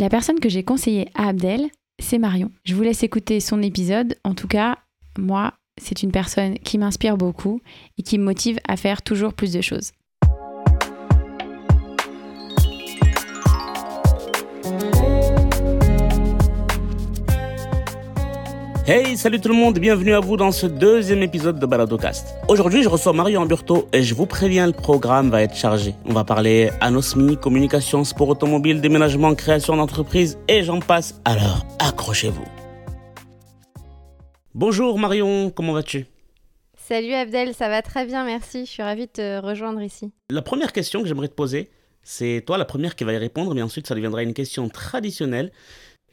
La personne que j'ai conseillée à Abdel, c'est Marion. Je vous laisse écouter son épisode. En tout cas, moi, c'est une personne qui m'inspire beaucoup et qui me motive à faire toujours plus de choses. Hey, salut tout le monde, bienvenue à vous dans ce deuxième épisode de Baladocast. Aujourd'hui, je reçois Marion Amburto et je vous préviens, le programme va être chargé. On va parler anosmie, communication, sport automobile, déménagement, création d'entreprise et j'en passe. Alors, accrochez-vous. Bonjour Marion, comment vas-tu? Salut Abdel, ça va très bien, merci. Je suis ravie de te rejoindre ici. La première question que j'aimerais te poser, c'est toi la première qui va y répondre, mais ensuite ça deviendra une question traditionnelle.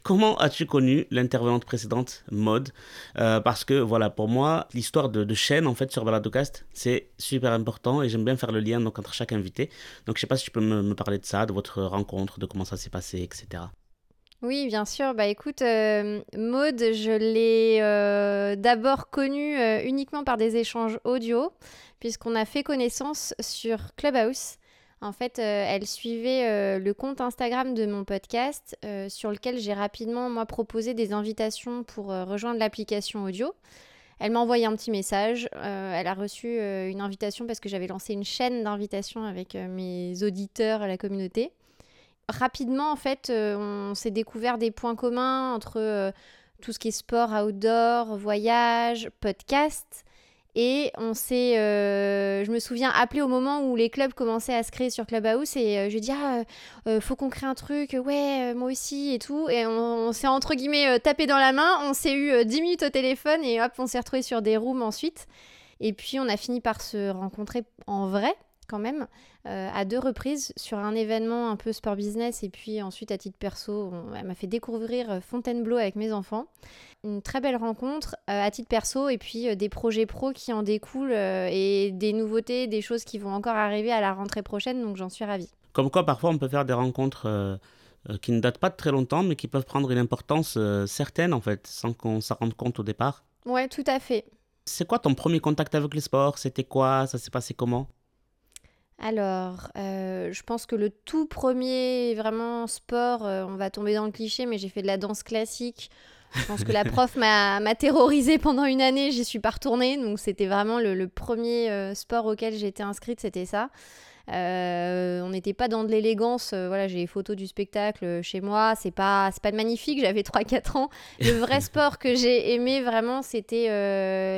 Comment as-tu connu l'intervenante précédente, Mode euh, Parce que voilà, pour moi, l'histoire de, chaîne en fait sur Baladocast, c'est super important et j'aime bien faire le lien entre chaque invité. Donc je sais pas si tu peux me, parler de ça, de votre rencontre, de comment ça s'est passé, etc. Oui, bien sûr. Bah écoute, euh, Maude, je l'ai euh, d'abord connue uniquement par des échanges audio, puisqu'on a fait connaissance sur Clubhouse. En fait, euh, elle suivait euh, le compte Instagram de mon podcast euh, sur lequel j'ai rapidement, moi, proposé des invitations pour rejoindre l'application audio. Elle m'a envoyé un petit message. elle a reçu une invitation parce que j'avais lancé une chaîne d'invitation avec mes auditeurs à la communauté. Rapidement, en fait, on s'est découvert des points communs entre tout ce qui est sport, outdoor, voyage, podcast. Et on s'est, euh, je me souviens, appelé au moment où les clubs commençaient à se créer sur Clubhouse et euh, je dis ah euh, faut qu'on crée un truc, ouais moi aussi et tout. Et on, s'est entre guillemets tapé dans la main, on s'est eu 10 minutes au téléphone et hop on s'est retrouvé sur des rooms ensuite. Et puis on a fini par se rencontrer en vrai quand même, euh, à deux reprises sur un événement un peu sport business et puis ensuite à titre perso, elle m'a fait découvrir euh, Fontainebleau avec mes enfants. Une très belle rencontre euh, à titre perso et puis des projets pro qui en découlent et des nouveautés, des choses qui vont encore arriver à la rentrée prochaine, donc j'en suis ravie. Comme quoi parfois on peut faire des rencontres qui ne datent pas de très longtemps mais qui peuvent prendre une importance certaine en fait, sans qu'on s'en rende compte au départ. Ouais, tout à fait. C'est quoi ton premier contact avec le sport? C'était quoi? Ça s'est passé comment? Alors, euh, je pense que le tout premier vraiment sport, euh, on va tomber dans le cliché, mais j'ai fait de la danse classique. Je pense que la prof m'a terrorisée pendant une année, j'y suis pas retournée. Donc c'était vraiment le, premier euh, sport auquel j'étais inscrite, c'était ça. on n'était pas dans de l'élégance. voilà, j'ai les photos du spectacle chez moi. C'est pas, pas magnifique. J'avais 3-4 ans. Le vrai sport que j'ai aimé vraiment, c'était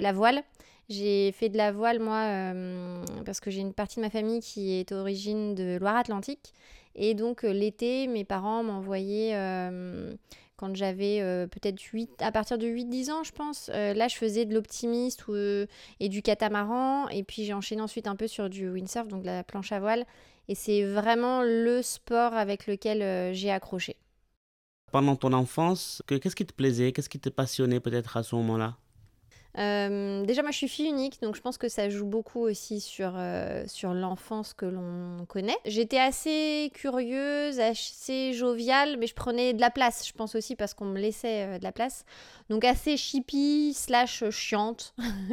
la voile. J'ai fait de la voile, moi, euh, parce que j'ai une partie de ma famille qui est origine de Loire-Atlantique. Et donc, euh, l'été, mes parents m'envoyaient, euh, quand j'avais peut-être 8, à partir de 8-10 ans, je pense. là, je faisais de l'optimiste et du catamaran. Et puis, j'ai enchaîné ensuite un peu sur du windsurf, donc la planche à voile. Et c'est vraiment le sport avec lequel j'ai accroché. Pendant ton enfance, qu'est-ce qui te plaisait? Qu'est-ce qui te passionnait peut-être à ce moment-là? Euh, déjà, moi, je suis fille unique, donc je pense que ça joue beaucoup aussi sur, euh, sur l'enfance que l'on connaît. J'étais assez curieuse, assez joviale, mais je prenais de la place, je pense aussi parce qu'on me laissait euh, de la place. Donc assez chippie slash chiante.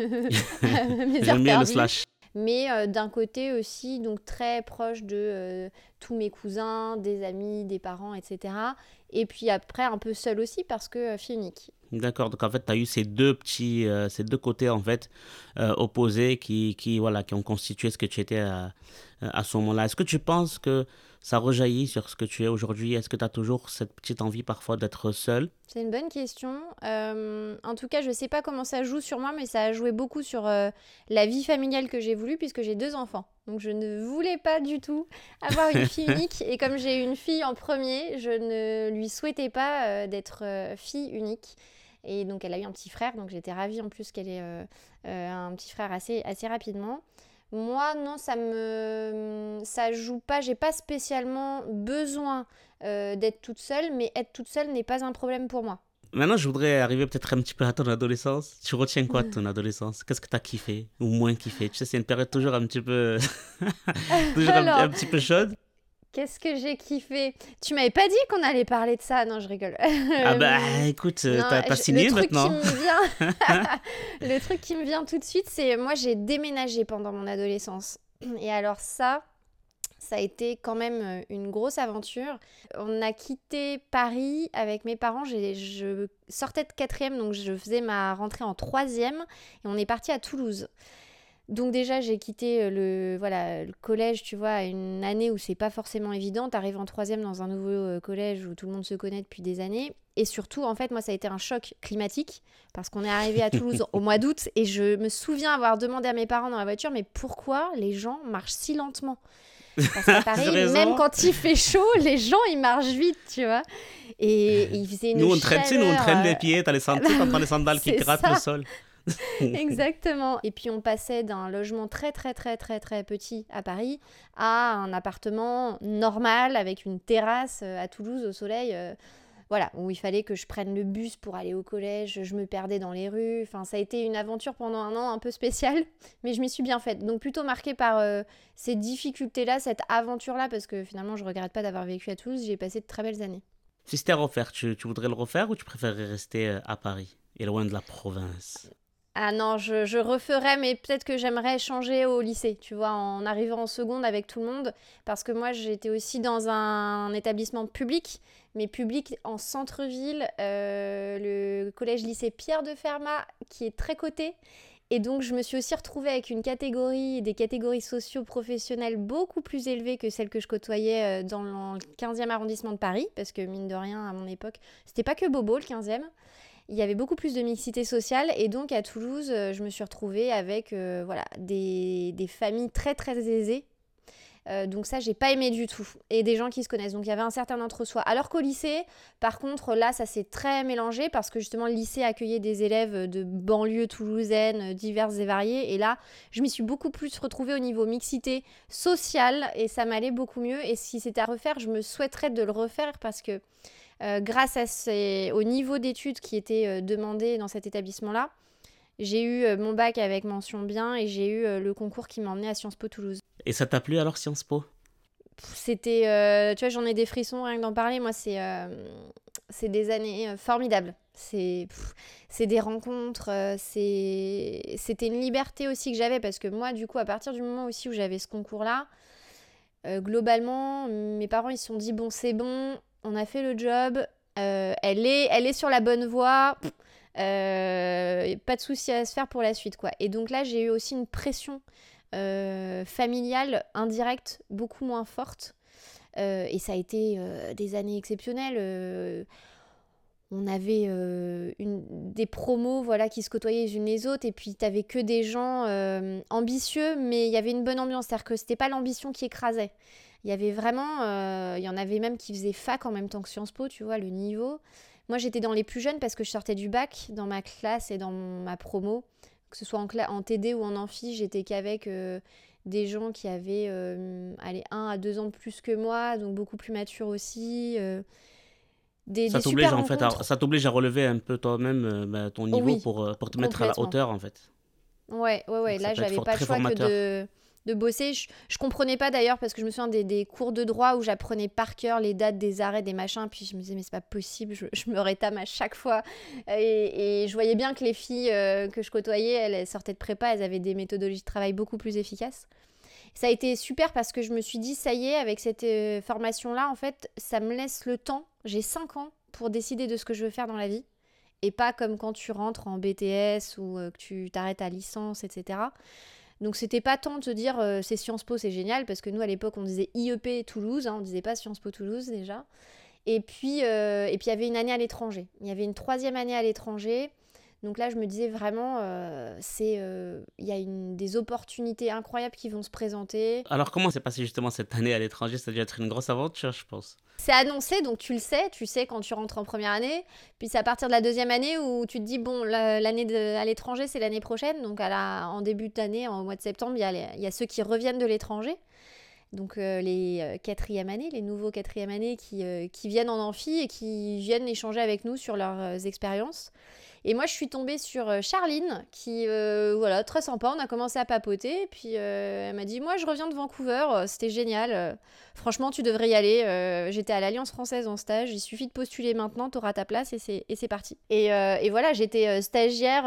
J'aime bien le slash mais d'un côté aussi donc très proche de tous mes cousins, des amis, des parents, etc. Et puis après un peu seule aussi parce que fille unique. D'accord, donc en fait, tu as eu ces deux petits, euh, ces deux côtés en fait euh, opposés qui, qui, voilà, qui ont constitué ce que tu étais à, à ce moment-là. Est-ce que tu penses que ça rejaillit sur ce que tu es aujourd'hui Est-ce que tu as toujours cette petite envie parfois d'être seule? C'est une bonne question. Euh, en tout cas, je ne sais pas comment ça joue sur moi, mais ça a joué beaucoup sur la vie familiale que j'ai voulu puisque j'ai deux enfants. Donc je ne voulais pas du tout avoir une fille unique. Et comme j'ai une fille en premier, je ne lui souhaitais pas d'être fille unique. Et donc elle a eu un petit frère, donc j'étais ravie en plus qu'elle ait euh, euh, un petit frère assez, assez rapidement. Moi, non, ça me ça joue pas. J'ai pas spécialement besoin euh, d'être toute seule, mais être toute seule n'est pas un problème pour moi. Maintenant, je voudrais arriver peut-être un petit peu à ton adolescence. Tu retiens quoi de ton adolescence? Qu'est-ce que tu as kiffé ou moins kiffé? Tu sais, c'est une période toujours un petit peu, toujours un, petit peu chaude. Qu'est-ce que j'ai kiffé Tu m'avais pas dit qu'on allait parler de ça Non, je rigole. ah bah écoute, euh, t'as signé maintenant. le truc qui me vient tout de suite, c'est moi j'ai déménagé pendant mon adolescence. Et alors ça, Ça a été quand même euh, une grosse aventure. On a quitté Paris avec mes parents. Je sortais de quatrième, donc je faisais ma rentrée en troisième. Et on est parti à Toulouse. Donc déjà, j'ai quitté euh, le, voilà, le collège, tu vois, une année où c'est pas forcément évident. T'arrives en troisième dans un nouveau euh, collège où tout le monde se connaît depuis des années. Et surtout, en fait, moi, ça a été un choc climatique parce qu'on est arrivé à Toulouse au mois d'août et je me souviens avoir demandé à mes parents dans la voiture, mais pourquoi les gens marchent si lentement? Parce qu'à Paris, même quand il fait chaud, les gens ils marchent vite, tu vois. Et, il faisait une nous on traîne, chaleur, nous on traîne les euh, pieds, t'as les sandales, les sandales qui grattent le sol. Exactement. Et puis on passait d'un logement très très très très très petit à Paris à un appartement normal avec une terrasse euh, à Toulouse au soleil. euh, voilà, où il fallait que je prenne le bus pour aller au collège, je me perdais dans les rues. Enfin, ça a été une aventure pendant un an un peu spéciale, mais je m'y suis bien faite. Donc plutôt marquée par euh, ces difficultés-là, cette aventure-là, parce que finalement, je regrette pas d'avoir vécu à Toulouse. J'ai passé de très belles années. Si c'était à refaire, tu, tu voudrais le refaire ou tu préférerais rester à Paris et loin de la province? Ah non, je, je referais, mais peut-être que j'aimerais changer au lycée, tu vois, en arrivant en seconde avec tout le monde, parce que moi j'étais aussi dans un établissement public, mais public en centre-ville, euh, le collège-lycée Pierre de Fermat, qui est très coté. Et donc je me suis aussi retrouvée avec une catégorie, des catégories socio-professionnelles beaucoup plus élevées que celles que je côtoyais euh, dans le 15e arrondissement de Paris, parce que mine de rien, à mon époque, c'était pas que Bobo le 15e il y avait beaucoup plus de mixité sociale et donc à Toulouse, euh, je me suis retrouvée avec euh, voilà, des, des familles très très aisées. Euh, donc ça, j'ai pas aimé du tout. Et des gens qui se connaissent. Donc il y avait un certain entre-soi. Alors qu'au lycée, par contre, là, ça s'est très mélangé parce que justement, le lycée accueillait des élèves de banlieues toulousaines, diverses et variées. Et là, je m'y suis beaucoup plus retrouvée au niveau mixité sociale et ça m'allait beaucoup mieux. Et si c'était à refaire, je me souhaiterais de le refaire parce que euh, grâce à ces- au niveau d'études qui était euh, demandé dans cet établissement-là, j'ai eu euh, mon bac avec mention bien et j'ai eu le concours qui m'a emmené à Sciences Po Toulouse. Et ça t'a plu alors Sciences Po? C'était, euh, tu vois, j'en ai des frissons rien que d'en parler. Moi, c'est euh, c'est des années euh, formidables. C'est pff, c'est des rencontres, c'est c'était une liberté aussi que j'avais parce que moi, du coup, à partir du moment aussi où j'avais ce concours-là, globalement, mes parents ils se sont dit bon, c'est bon, on a fait le job, euh, elle est, elle est sur la bonne voie. euh, pas de souci à se faire pour la suite quoi. Et donc là j'ai eu aussi une pression euh, familiale indirecte beaucoup moins forte. Et ça a été des années exceptionnelles. On avait des promos voilà, qui se côtoyaient les unes les autres, et puis t'avais que des gens ambitieux, mais il y avait une bonne ambiance. C'est-à-dire que c'était pas l'ambition qui écrasait. Il y avait vraiment, euh, il y en avait même qui faisaient fac en même temps que Sciences Po, tu vois, le niveau. Moi, j'étais dans les plus jeunes parce que je sortais du bac dans ma classe et dans mon- ma promo, que ce soit en, en TD ou en amphi, j'étais qu'avec euh, des gens qui avaient euh, allez, un à deux ans de plus que moi, donc beaucoup plus matures aussi. euh, des, Ça t'oblige en fait, à, rencontres. ça t'oblige à relever un peu toi-même bah, ton niveau oui, pour, pour te mettre à la hauteur en fait. Ouais, ouais, ouais. Donc Là, j'avais pas le choix que de, de bosser. Je, je comprenais pas d'ailleurs parce que je me souviens des, des cours de droit où j'apprenais par cœur les dates des arrêts, des machins. Puis je me disais, mais c'est pas possible, je, me rétame à chaque fois. Et, je voyais bien que les filles euh, que je côtoyais, elles, elles sortaient de prépa, elles avaient des méthodologies de travail beaucoup plus efficaces. Ça a été super parce que je me suis dit, ça y est, avec cette euh, formation-là, en fait, ça me laisse le temps. J'ai 5 ans pour décider de ce que je veux faire dans la vie. Et pas comme quand tu rentres en BTS ou euh, que tu t'arrêtes à licence, etc. Donc c'était pas tant de te dire euh, c'est Sciences Po, c'est génial, parce que nous à l'époque on disait IEP Toulouse, hein, on disait pas Sciences Po Toulouse déjà. Et puis euh, et puis il y avait une année à l'étranger. Il y avait une troisième année à l'étranger. Donc là je me disais vraiment euh, c'est euh, il y a une, des opportunités incroyables qui vont se présenter. Alors comment s'est passé justement cette année à l'étranger? Ça a dû être une grosse aventure je pense. C'est annoncé, donc tu le sais, tu sais quand tu rentres en première année. Puis c'est à partir de la deuxième année où tu te dis, bon, la- l'année à l'étranger, c'est l'année prochaine. Donc à la, en début d'année, en mois de septembre, il y, a y ceux qui reviennent de l'étranger. Donc euh, les quatrième années, les nouveaux quatrième années qui, qui viennent en amphi et qui viennent échanger avec nous sur leurs expériences. Et moi, je suis tombée sur euh, Charline, qui, euh, voilà, très sympa. On a commencé à papoter. Puis elle m'a dit Moi, je reviens de Vancouver. C'était génial. Franchement, tu devrais y aller. j'étais à l'Alliance française en stage. Il suffit de postuler maintenant. Tu auras ta place et c'est parti. Et, et, voilà, j'étais stagiaire,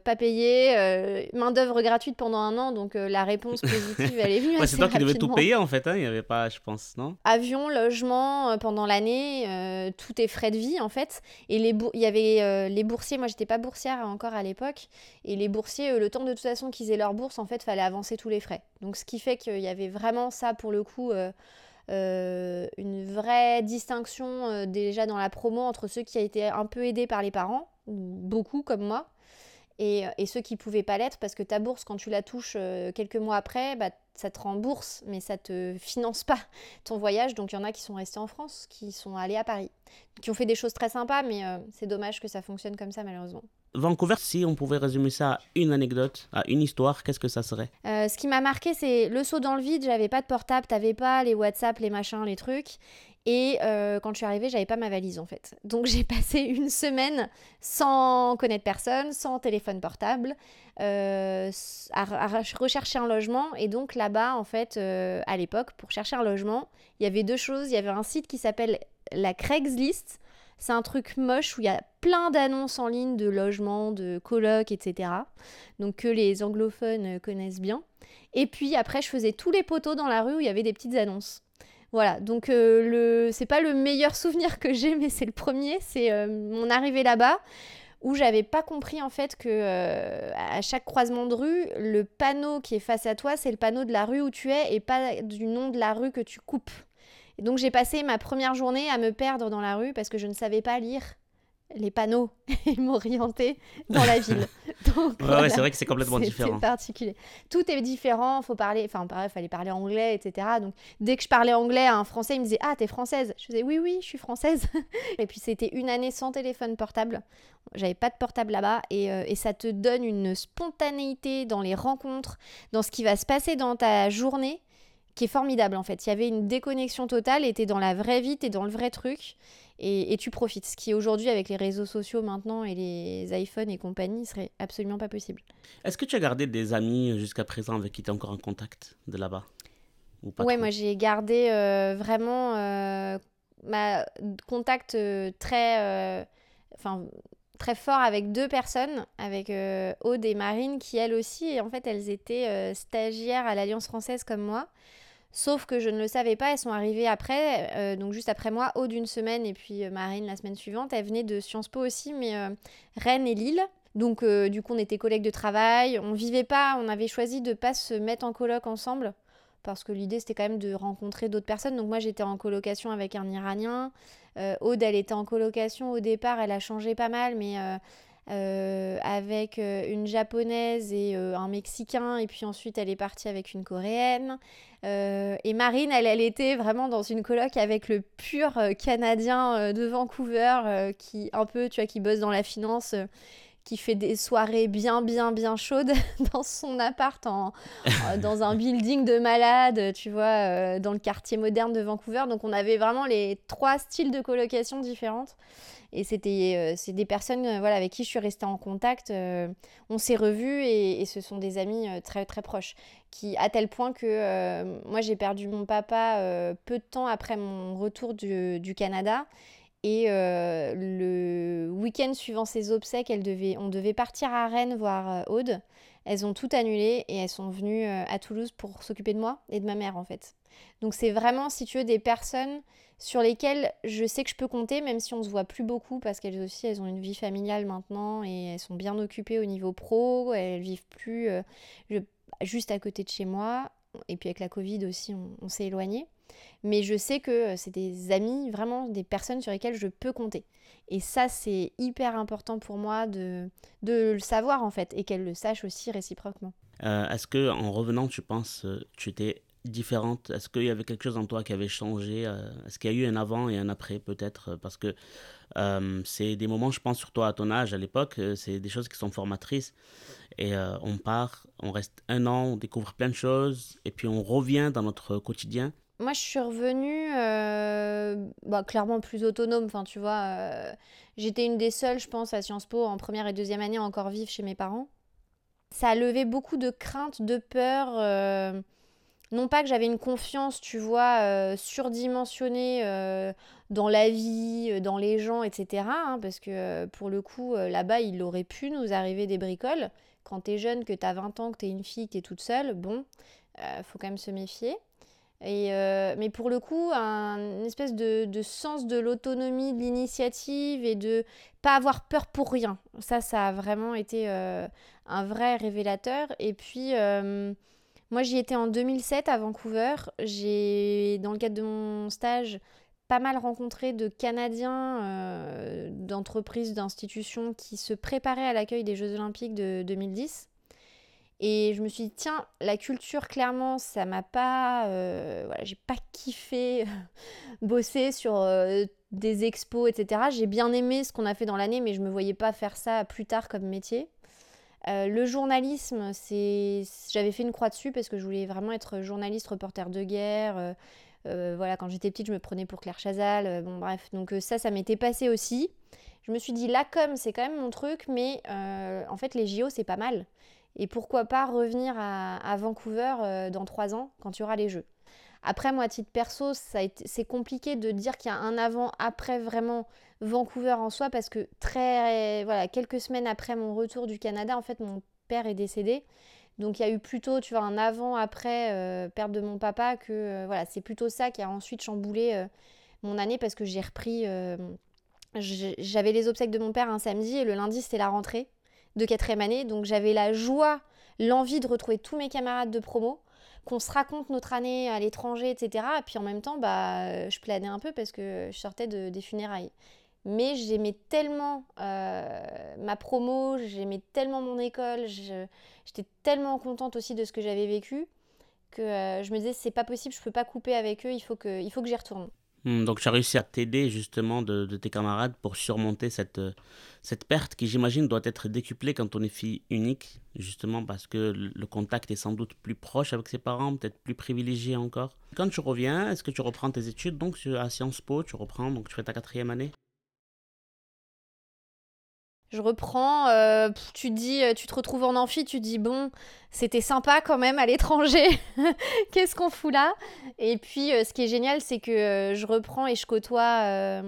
pas payée, main-d'œuvre gratuite pendant un an. Donc la réponse positive, elle est venue. c'est toi qui devais tout payer en fait. Hein. Il n'y avait pas, je pense, non? Avion, logement, pendant l'année, tout est frais de vie en fait. Et les il y avait les boursiers. Moi, j'étais pas boursière encore à l'époque. Et les boursiers, euh, le temps de toute façon qu'ils aient leur bourse, en fait, fallait avancer tous les frais. Donc, ce qui fait qu'il y avait vraiment ça, pour le coup, euh, euh, une vraie distinction déjà dans la promo entre ceux qui a été un peu aidés par les parents, beaucoup comme moi, et, et ceux qui pouvaient pas l'être, parce que ta bourse, quand tu la touches quelques mois après, bah, ça te rembourse, mais ça te finance pas ton voyage. Donc il y en a qui sont restés en France, qui sont allés à Paris, qui ont fait des choses très sympas, mais euh, c'est dommage que ça fonctionne comme ça malheureusement. Vancouver, si on pouvait résumer ça à une anecdote, à une histoire, qu'est-ce que ça serait? Euh, Ce qui m'a marqué, c'est le saut dans le vide. J'avais pas de portable, t'avais pas les WhatsApp, les machins, les trucs. Et euh, quand je suis arrivée, j'avais pas ma valise en fait. Donc j'ai passé une semaine sans connaître personne, sans téléphone portable, euh, à, rechercher un logement. Et donc là-bas, en fait, à l'époque, pour chercher un logement, il y avait deux choses. Il y avait un site qui s'appelle la Craigslist c'est un truc moche où il y a plein d'annonces en ligne de logements, de colocs, etc. Donc que les anglophones connaissent bien. Et puis après, je faisais tous les poteaux dans la rue où il y avait des petites annonces. Voilà, donc euh, le... c'est pas le meilleur souvenir que j'ai, mais c'est le premier. C'est euh, mon arrivée là-bas où j'avais pas compris en fait que euh, à chaque croisement de rue, le panneau qui est face à toi, c'est le panneau de la rue où tu es et pas du nom de la rue que tu coupes donc j'ai passé ma première journée à me perdre dans la rue parce que je ne savais pas lire les panneaux et m'orienter dans la ville. Donc, ouais, c'est vrai que c'est complètement différent. C'est particulier. Tout est différent, faut parler, enfin fallait parler anglais, etc. Donc dès que je parlais anglais à un Français, il me disait ah t'es française. Je disais oui oui je suis française. et puis c'était une année sans téléphone portable. J'avais pas de portable là-bas et, euh, et ça te donne une spontanéité dans les rencontres, dans ce qui va se passer dans ta journée qui est formidable en fait. Il y avait une déconnexion totale et t'es dans la vraie vie, t'es dans le vrai truc et, tu profites. Ce qui aujourd'hui avec les réseaux sociaux maintenant et les iPhones et compagnie serait absolument pas possible. Est-ce que tu as gardé des amis jusqu'à présent avec qui tu es encore en contact de là-bas? Ouais, moi j'ai gardé euh, vraiment euh, ma contact euh, très, enfin très fort avec deux personnes, avec Aude et Marine, qui elles aussi, en fait, elles étaient stagiaires à l'Alliance française comme moi. Sauf que je ne le savais pas, elles sont arrivées après, euh, donc juste après moi, Aude d'une semaine et puis euh, Marine la semaine suivante. Elles venaient de Sciences Po aussi, mais euh, Rennes et Lille. Donc du coup on était collègues de travail, on vivait pas, on avait choisi de pas se mettre en coloc ensemble parce que l'idée c'était quand même de rencontrer d'autres personnes. Donc moi j'étais en colocation avec un Iranien, Aude elle était en colocation au départ, elle a changé pas mal, mais avec euh, une japonaise et euh, un mexicain, et puis ensuite elle est partie avec une coréenne. et Marine, elle, était vraiment dans une coloc avec le pur canadien de Vancouver, qui un peu, tu vois, qui bosse dans la finance qui fait des soirées bien, bien, bien chaudes dans son appart, en, dans un building de malades, tu vois, dans le quartier moderne de Vancouver. Donc on avait vraiment les trois styles de colocation différentes. Et c'était euh, c'est des personnes euh, voilà, avec qui je suis restée en contact. Euh, on s'est revus et, ce sont des amis très très proches. Qui, à tel point que moi j'ai perdu mon papa peu de temps après mon retour du, du Canada. Et le week-end suivant ses obsèques, elle devait, on devait partir à Rennes voir Aude. Elles ont tout annulé et elles sont venues à Toulouse pour s'occuper de moi et de ma mère en fait. Donc c'est vraiment, si tu veux, des personnes sur lesquelles je sais que je peux compter, même si on se voit plus beaucoup, parce qu'elles aussi, elles ont une vie familiale maintenant et elles sont bien occupées au niveau pro, elles vivent plus euh, juste à côté de chez moi. Et puis avec la Covid aussi, on, s'est éloigné. Mais je sais que euh, c'est des amis, vraiment des personnes sur lesquelles je peux compter. Et ça, c'est hyper important pour moi de, de le savoir en fait, et qu'elles le sachent aussi réciproquement. Euh, est-ce que en revenant, tu penses, tu étais différente Est-ce qu'il y avait quelque chose en toi qui avait changé euh, Est-ce qu'il y a eu un avant et un après peut-être Parce que euh, c'est des moments, je pense, surtout à ton âge, à l'époque, euh, c'est des choses qui sont formatrices. Et on part, on reste un an, on découvre plein de choses, et puis on revient dans notre quotidien. Moi, je suis revenue bah, clairement plus autonome. Enfin, tu vois, j'étais une des seules, je pense, à Sciences Po en première et deuxième année encore vivre chez mes parents. Ça a levé beaucoup de craintes, de peurs non pas que j'avais une confiance, tu vois, euh, surdimensionnée euh, dans la vie, euh, dans les gens, etc. Hein, parce que pour le coup, là-bas, il aurait pu nous arriver des bricoles. Quand t'es jeune, que t'as 20 ans, que t'es une fille, que t'es toute seule, bon, faut quand même se méfier. Et, mais pour le coup, un espèce de, de sens de l'autonomie, de l'initiative et de pas avoir peur pour rien. Ça, ça a vraiment été un vrai révélateur. Et puis moi, j'y étais en 2007 à Vancouver. J'ai, dans le cadre de mon stage, pas mal rencontré de Canadiens, euh, d'entreprises, d'institutions qui se préparaient à l'accueil des Jeux Olympiques de 2010. Et je me suis dit, tiens, la culture, clairement, ça m'a pas. Euh, voilà, j'ai pas kiffé bosser sur euh, des expos, etc. J'ai bien aimé ce qu'on a fait dans l'année, mais je me voyais pas faire ça plus tard comme métier. Euh, le journalisme, c'est, j'avais fait une croix dessus parce que je voulais vraiment être journaliste, reporter de guerre. Euh, euh, voilà, quand j'étais petite, je me prenais pour Claire Chazal. bon, bref, donc ça, ça m'était passé aussi. Je me suis dit, la com, c'est quand même mon truc, mais en fait, les JO, c'est pas mal. Et pourquoi pas revenir à, Vancouver dans trois ans quand il y aura les Jeux. Après, moi, à titre perso, c'est compliqué de dire qu'il y a un avant-après vraiment Vancouver en soi parce que très, voilà, quelques semaines après mon retour du Canada, en fait, mon père est décédé. Donc il y a eu plutôt, tu vois, un avant-après euh, perte de mon papa que, euh, voilà, c'est plutôt ça qui a ensuite chamboulé euh, mon année parce que j'ai repris, j'avais les obsèques de mon père un samedi et le lundi c'était la rentrée de quatrième année. Donc j'avais la joie, l'envie de retrouver tous mes camarades de promo qu'on se raconte notre année à l'étranger, etc. Et puis en même temps, bah, je planais un peu parce que je sortais de, des funérailles. Mais j'aimais tellement euh, ma promo, j'aimais tellement mon école, j'étais tellement contente aussi de ce que j'avais vécu que euh, je me disais c'est pas possible, je peux pas couper avec eux, il faut que, que j'y retourne. Hmm, donc tu as réussi à t'aider justement de, tes camarades pour surmonter cette, cette perte qui j'imagine doit être décuplée quand on est fille unique, justement parce que le contact est sans doute plus proche avec ses parents, peut-être plus privilégié encore. Quand tu reviens, est-ce que tu reprends tes études donc à Sciences Po, tu reprends, donc tu fais ta quatrième année? Je reprends, euh, tu dis, euh, tu te retrouves en amphi, tu dis bon, c'était sympa quand même à l'étranger. Qu'est-ce qu'on fout là? Et puis, euh, ce qui est génial, c'est que je reprends et je côtoie,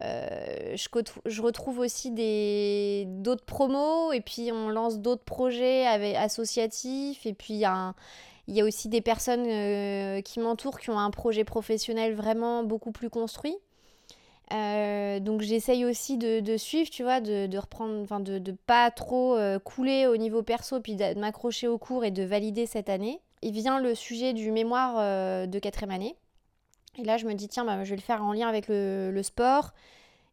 je, retrouve aussi des d'autres promos et puis on lance d'autres projets associatifs et puis il y a aussi des personnes qui m'entourent qui ont un projet professionnel vraiment beaucoup plus construit. Euh, donc j'essaye aussi de, suivre, tu vois, de, reprendre, enfin de pas trop euh, couler au niveau perso, puis de m'accrocher au cours et de valider cette année. Il vient le sujet du mémoire euh, de quatrième année. Et là, je me dis, tiens, bah, je vais le faire en lien avec le, sport.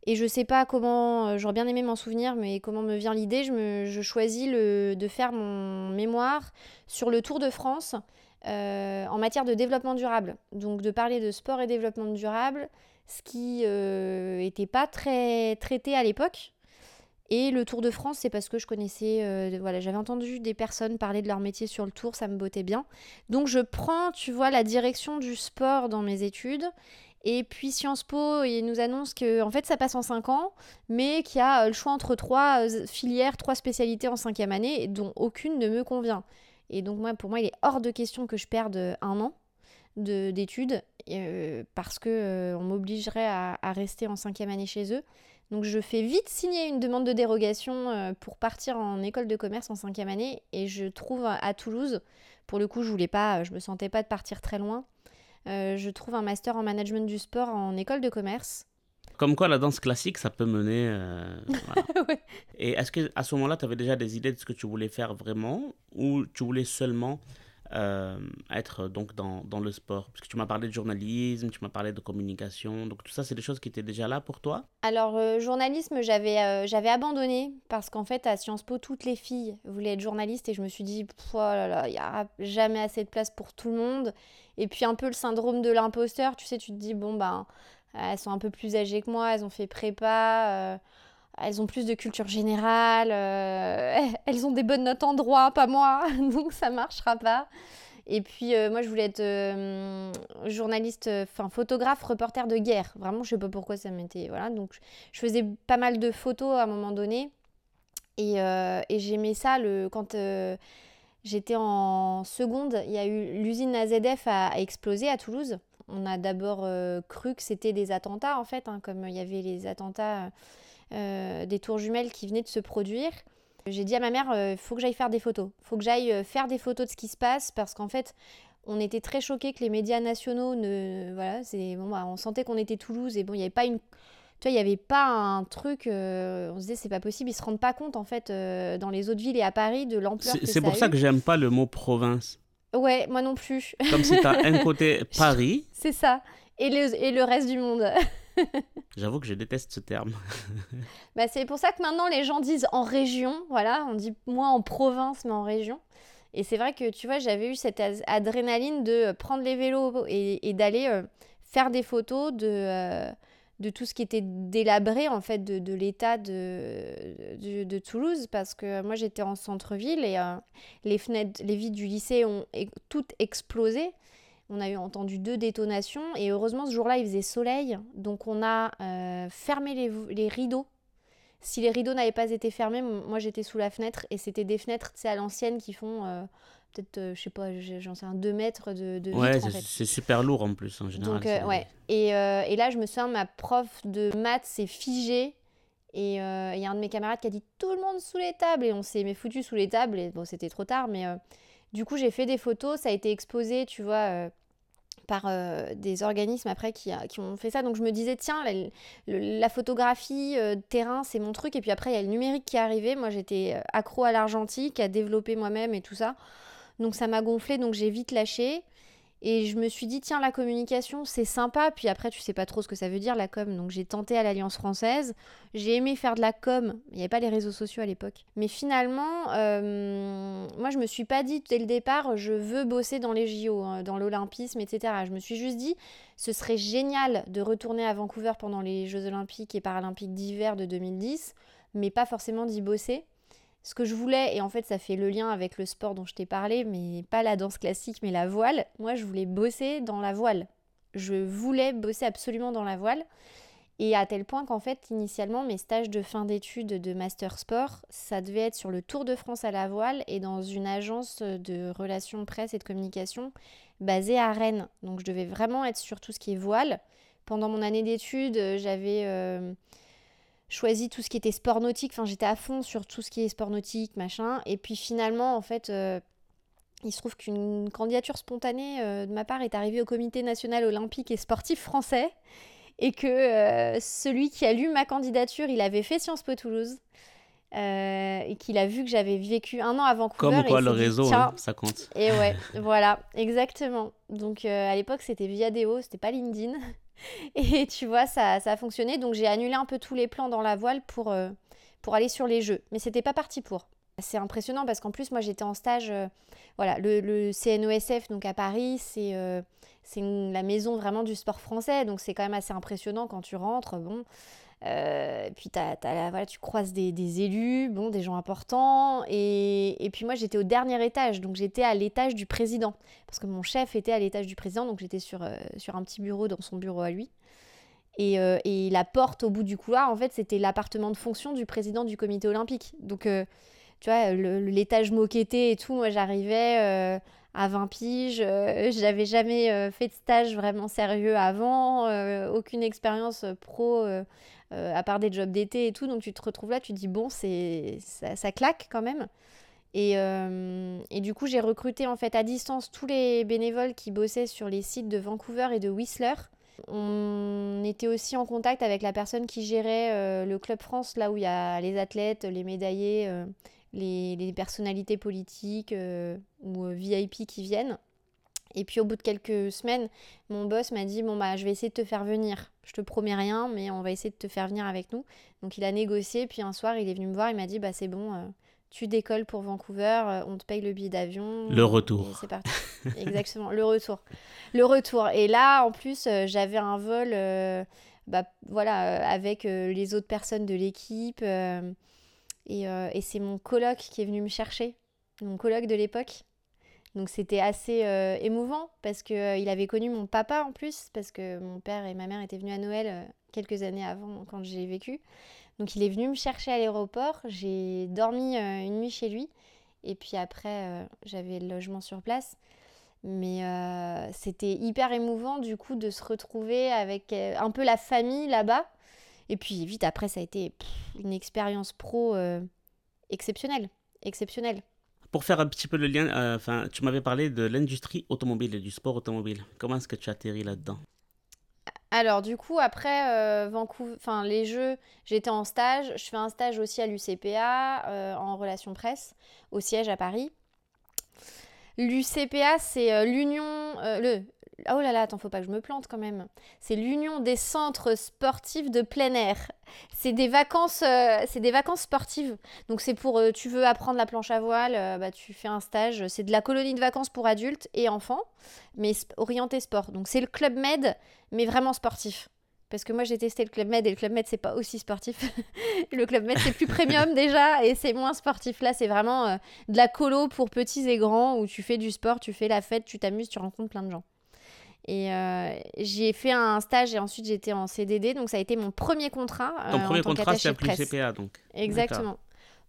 Et je sais pas comment, j'aurais bien aimé m'en souvenir, mais comment me vient l'idée, je, choisis de faire mon mémoire sur le Tour de France en matière de développement durable. Donc de parler de sport et développement durable ce qui n'était euh, pas très traité à l'époque. Et le Tour de France, c'est parce que je connaissais, euh, voilà, j'avais entendu des personnes parler de leur métier sur le Tour, ça me bottait bien. Donc je prends, tu vois, la direction du sport dans mes études. Et puis Sciences Po, il nous annonce que en fait ça passe en 5 ans, mais qu'il y a euh, le choix entre trois filières, trois spécialités en cinquième année, dont aucune ne me convient. Et donc moi, pour moi, il est hors de question que je perde un an d'études euh, parce que euh, on m'obligerait à, rester en cinquième année chez eux. Donc je fais vite signer une demande de dérogation euh, pour partir en école de commerce en cinquième année et je trouve à Toulouse, pour le coup je voulais pas, je me sentais pas de partir très loin, je trouve un master en management du sport en école de commerce. Comme quoi la danse classique ça peut mener. Et est-ce que à ce moment-là tu avais déjà des idées de ce que tu voulais faire vraiment ou tu voulais seulement euh, être donc dans, dans, le sport. Parce que tu m'as parlé de journalisme, tu m'as parlé de communication, donc tout ça, c'est des choses qui étaient déjà là pour toi? Alors, euh, journalisme, j'avais euh, j'avais abandonné. Parce qu'en fait, à Sciences Po, toutes les filles voulaient être journalistes. Et je me suis dit, oh il n'y a jamais assez de place pour tout le monde. Et puis, un peu le syndrome de l'imposteur, tu sais, tu te dis, bon, ben, elles sont un peu plus âgées que moi, elles ont fait prépa elles ont plus de culture générale, euh, elles ont des bonnes notes en droit, pas moi, donc ça marchera pas. Et puis moi, je voulais être journaliste, enfin photographe, reporter de guerre. Vraiment, je sais pas pourquoi ça m'était. Voilà, donc je faisais pas mal de photos à un moment donné. Et, j'aimais ça le, quand j'étais en seconde. Il y a eu l'usine AZF a, a explosé à Toulouse. On a d'abord cru que c'était des attentats, en fait, hein, comme il y avait les attentats des tours jumelles qui venaient de se produire. J'ai dit à ma mère, il euh, faut que j'aille faire des photos. Il faut que j'aille euh, faire des photos de ce qui se passe parce qu'en fait, on était très choqués que les médias nationaux ne. Voilà, c'est bon, bah, on sentait qu'on était Toulouse et bon, il n'y avait pas une. Tu vois, il n'y avait pas un truc. Euh, on se disait, c'est pas possible. Ils se rendent pas compte, en fait, dans les autres villes et à Paris, de l'ampleur. C'est pour ça que j'aime pas le mot province. Ouais, moi non plus. Comme si t'as un côté Paris. C'est ça. Et le, et le reste du monde. J'avoue que je déteste ce terme. bah, c'est pour ça que maintenant les gens disent en région, voilà, on dit moins en province mais en région. Et c'est vrai que tu vois, j'avais eu cette adrénaline de prendre les vélos et, d'aller euh, faire des photos de, euh, de tout ce qui était délabré en fait de, l'état de, de, Toulouse parce que moi j'étais en centre-ville et euh, les fenêtres, les vitres du lycée ont toutes explosé. On a eu entendu deux détonations et heureusement ce jour-là il faisait soleil, donc on a euh, fermé les, rideaux. Si les rideaux n'avaient pas été fermés, moi j'étais sous la fenêtre et c'était des fenêtres à l'ancienne qui font euh, peut-être, euh, je sais pas, j'en sais un 2 mètres de, de Ouais, c'est super lourd en plus en général. Donc, ouais. Et, et, là je me souviens, ma prof de maths s'est figée et il y a un de mes camarades qui a dit tout le monde sous les tables et on s'est mis foutu sous les tables et bon c'était trop tard mais du coup, j'ai fait des photos, ça a été exposé, tu vois, euh, par euh, des organismes après qui, qui, ont fait ça. Donc je me disais, tiens, la, photographie euh, terrain, c'est mon truc. Et puis après, il y a le numérique qui est arrivé. Moi, j'étais accro à l'argentique, à développer moi-même et tout ça. Donc ça m'a gonflé, donc j'ai vite lâché. Et je me suis dit, tiens, la communication, c'est sympa. Puis après, tu sais pas trop ce que ça veut dire, la com. Donc j'ai tenté à l'Alliance française. J'ai aimé faire de la com. Il n'y avait pas les réseaux sociaux à l'époque. Mais finalement, euh, moi, je me suis pas dit dès le départ, je veux bosser dans les JO, hein, dans l'Olympisme, etc. Je me suis juste dit, ce serait génial de retourner à Vancouver pendant les Jeux Olympiques et Paralympiques d'hiver de 2010, mais pas forcément d'y bosser ce que je voulais, et en fait ça fait le lien avec le sport dont je t'ai parlé, mais pas la danse classique, mais la voile, moi je voulais bosser dans la voile. Je voulais bosser absolument dans la voile. Et à tel point qu'en fait, initialement, mes stages de fin d'études de master sport, ça devait être sur le Tour de France à la voile et dans une agence de relations presse et de communication basée à Rennes. Donc je devais vraiment être sur tout ce qui est voile. Pendant mon année d'études, j'avais... Euh, choisi tout ce qui était sport nautique. Enfin, j'étais à fond sur tout ce qui est sport nautique, machin. Et puis finalement, en fait, euh, il se trouve qu'une candidature spontanée euh, de ma part est arrivée au Comité national olympique et sportif français. Et que euh, celui qui a lu ma candidature, il avait fait Sciences Po Toulouse. et qu'il a vu que j'avais vécu un an à Vancouver. Comme quoi, le réseau, hein, ça compte. Et ouais, voilà, exactement. Donc à l'époque, c'était Viadeo, c'était pas LinkedIn. Et tu vois, ça, ça a fonctionné. Donc j'ai annulé un peu tous les plans dans la voile pour, euh, pour aller sur les jeux. Mais c'était pas parti pour. C'est impressionnant parce qu'en plus, moi j'étais en stage. Euh, voilà, le, le, CNESF, donc à Paris, c'est euh, la maison vraiment du sport français. Donc c'est quand même assez impressionnant quand tu rentres. Bon. Euh, puis voilà, tu croises des, élus, bon, des gens importants. Et, puis moi, j'étais au dernier étage, donc j'étais à l'étage du président. Parce que mon chef était à l'étage du président, donc j'étais sur, euh, sur un petit bureau dans son bureau à lui. Et, euh, et la porte au bout du couloir, en fait, c'était l'appartement de fonction du président du comité olympique. Donc, tu vois, l'étage moquetté et tout, moi j'arrivais à 20 piges. J'avais jamais fait de stage vraiment sérieux avant, aucune expérience pro euh, à part des jobs d'été et tout. Donc tu te retrouves là, tu te dis, bon, c'est ça, claque quand même. Et, euh, et, du coup, j'ai recruté en fait à distance tous les bénévoles qui bossaient sur les sites de Vancouver et de Whistler. On était aussi en contact avec la personne qui gérait euh, le Club France, là où il y a les athlètes, les médaillés, les, les, personnalités politiques ou VIP qui viennent. Et puis au bout de quelques semaines, mon boss m'a dit bon bah je vais essayer de te faire venir. Je te promets rien, mais on va essayer de te faire venir avec nous. Donc il a négocié, puis un soir il est venu me voir, il m'a dit bah c'est bon, euh, tu décolles pour Vancouver, euh, on te paye le billet d'avion. Le retour. C'est parti. Exactement, le retour. Le retour. Et là en plus euh, j'avais un vol, bah voilà, avec les autres personnes de l'équipe. et, et c'est mon coloc qui est venu me chercher, mon coloc de l'époque Donc c'était assez émouvant parce qu'il avait connu mon papa en plus, parce que mon père et ma mère étaient venus à Noël quelques années avant quand j'ai vécu. Donc il est venu me chercher à l'aéroport, j'ai dormi une nuit chez lui, et puis après j'avais le logement sur place. Mais euh, c'était hyper émouvant du coup de se retrouver avec euh, un peu la famille là-bas. Et puis vite après, ça a été une expérience pro euh, exceptionnelle. exceptionnelle. Pour faire un petit peu le lien, enfin, tu m'avais parlé de l'industrie automobile et du sport automobile. Comment est-ce que tu as atterri là-dedans? Alors du coup après Vancouver, enfin les Jeux, j'étais en stage. Je fais un stage aussi à l'UCPA en relations presse au siège à Paris. L'UCPA, c'est euh, l'union. Euh, le, oh là là, attends, faut pas que je me plante quand même. C'est l'union des centres sportifs de plein air. C'est des vacances, euh, c'est des vacances sportives. Donc c'est pour, tu veux apprendre la planche à voile, bah tu fais un stage. C'est de la colonie de vacances pour adultes et enfants, mais orienté sport. Donc c'est le club Med, mais vraiment sportif. Parce que moi, j'ai testé le Club Med et le Club Med, c'est pas aussi sportif. le Club Med, c'est plus premium déjà et c'est moins sportif. Là, c'est vraiment euh, de la colo pour petits et grands où tu fais du sport, tu fais la fête, tu t'amuses, tu rencontres plein de gens. Et euh, j'ai fait un stage et ensuite j'étais en CDD, donc ça a été mon premier contrat. Ton euh, premier contrat, c'est plus CPA, donc. Exactement.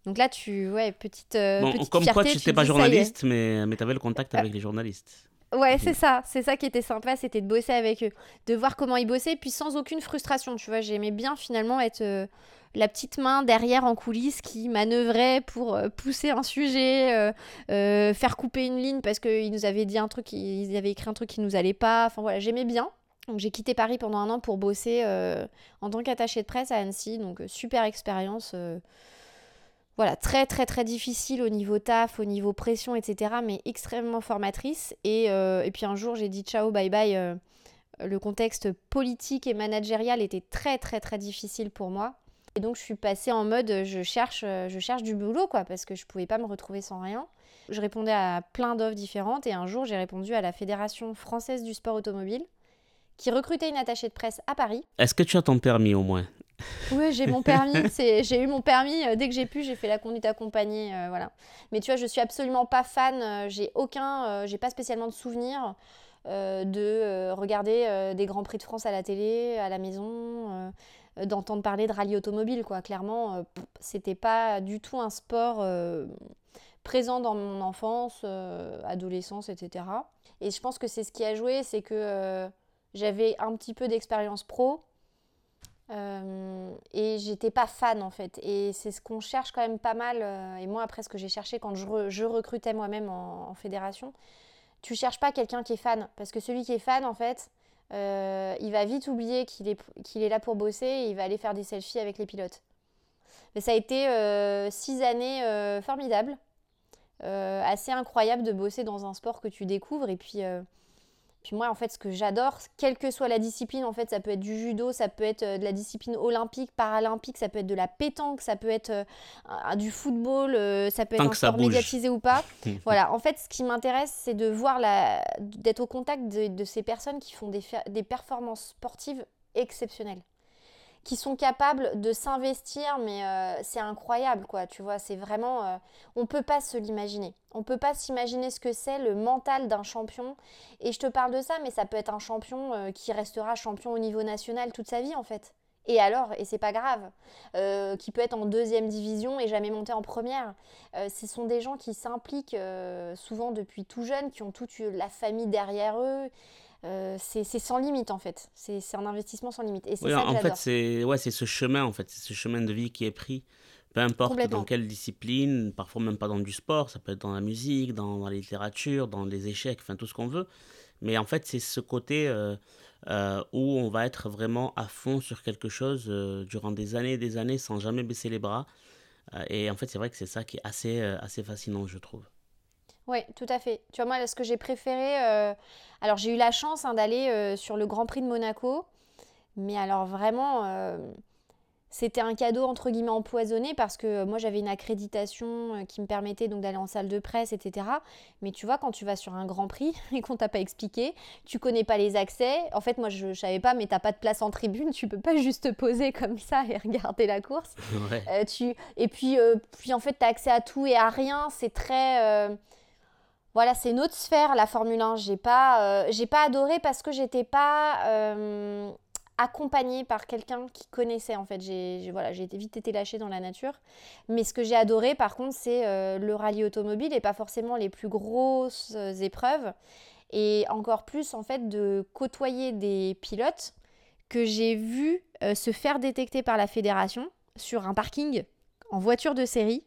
Donc là, tu, ouais, petite. bon, comme quoi, tu n'étais pas journaliste, mais, mais tu avais le contact avec les journalistes. Ouais, c'est ça. C'est ça qui était sympa, c'était de bosser avec eux, de voir comment ils bossaient, puis sans aucune frustration. Tu vois, j'aimais bien finalement être euh, la petite main derrière en coulisses qui manœuvrait pour euh, pousser un sujet, euh, faire couper une ligne parce qu'ils nous avaient dit un truc, ils avaient écrit un truc qui nous allait pas. Enfin voilà, j'aimais bien. Donc j'ai quitté Paris pendant un an pour bosser en tant qu'attaché de presse à Annecy. Donc super expérience voilà, très très très difficile au niveau taf, au niveau pression, etc. Mais extrêmement formatrice. Et, euh, et puis un jour, j'ai dit ciao, bye bye. Euh, le contexte politique et managérial était très très très difficile pour moi. Et donc je suis passée en mode je cherche, euh, je cherche du boulot quoi, parce que je pouvais pas me retrouver sans rien. Je répondais à plein d'offres différentes et un jour j'ai répondu à la Fédération française du sport automobile qui recrutait une attachée de presse à Paris. Est-ce que tu as ton permis au moins? Oui, j'ai mon permis. j'ai eu mon permis euh, dès que j'ai pu. J'ai fait la conduite accompagnée, euh, voilà. Mais tu vois, je suis absolument pas fan. Euh, j'ai aucun, j'ai pas spécialement de souvenir de regarder des grands prix de France à la télé, à la maison, d'entendre parler de rallye automobile, quoi. Clairement, c'était pas du tout un sport présent dans mon enfance, adolescence, etc. Et je pense que c'est ce qui a joué, c'est que j'avais un petit peu d'expérience pro euh, et j'étais pas fan en fait. Et c'est ce qu'on cherche quand même pas mal. Euh, et moi, après, ce que j'ai cherché quand je, je recrutais moi-même en, fédération, tu cherches pas quelqu'un qui est fan. Parce que celui qui est fan, en fait, euh, il va vite oublier qu'il est, qu'il est là pour bosser et il va aller faire des selfies avec les pilotes. Mais ça a été six années formidables. assez incroyable de bosser dans un sport que tu découvres. Et puis puis moi, en fait, ce que j'adore, quelle que soit la discipline, en fait, ça peut être du judo, ça peut être euh, de la discipline olympique, paralympique, ça peut être de la pétanque, ça peut être euh, du football, euh, ça peut être un sport médiatisé ou pas. voilà, en fait, ce qui m'intéresse, c'est de voir la... d'être au contact de, ces personnes qui font des, des performances sportives exceptionnelles qui sont capables de s'investir, mais euh, c'est incroyable, quoi. Tu vois, c'est vraiment. On euh, on peut pas se l'imaginer. On peut pas s'imaginer ce que c'est le mental d'un champion. Et je te parle de ça, mais ça peut être un champion euh, qui restera champion au niveau national toute sa vie, en fait. Et alors, et c'est pas grave, qui peut être en deuxième division et jamais monter en première. ce sont des gens qui s'impliquent souvent depuis tout jeune, qui ont toute la famille derrière eux. Euh, c'est sans limite en fait. C'est un investissement sans limite. Et oui, ça en fait, c'est ouais, ce chemin en fait, c'est ce chemin de vie qui est pris. Peu importe dans quelle discipline, parfois même pas dans du sport, ça peut être dans la musique, dans, la littérature, dans les échecs, enfin tout ce qu'on veut. Mais en fait, c'est ce côté euh, euh, où on va être vraiment à fond sur quelque chose durant des années et des années sans jamais baisser les bras. et en fait, c'est vrai que c'est ça qui est assez, assez fascinant, je trouve. Oui, tout à fait. Tu vois, moi, ce que j'ai préféré. Euh, alors, j'ai eu la chance hein, d'aller euh, sur le Grand Prix de Monaco. Mais alors, vraiment, euh, c'était un cadeau entre guillemets empoisonné parce que moi, j'avais une accréditation qui me permettait donc d'aller en salle de presse, etc. Mais tu vois, quand tu vas sur un Grand Prix et qu'on t'a pas expliqué, tu connais pas les accès. En fait, moi, je, ne savais pas, mais t'as pas de place en tribune. Tu peux pas juste te poser comme ça et regarder la course. tu... Et puis, puis, en fait, tu as accès à tout et à rien. C'est très voilà, c'est une autre sphère la Formule 1. J'ai pas, j'ai pas adoré parce que j'étais pas accompagnée par quelqu'un qui connaissait en fait. J'ai vite été lâchée dans la nature. Mais ce que j'ai adoré par contre, c'est euh, le rallye automobile et pas forcément les plus grosses euh, épreuves. Et encore plus en fait de côtoyer des pilotes que j'ai vu euh, se faire détecter par la fédération sur un parking en voiture de série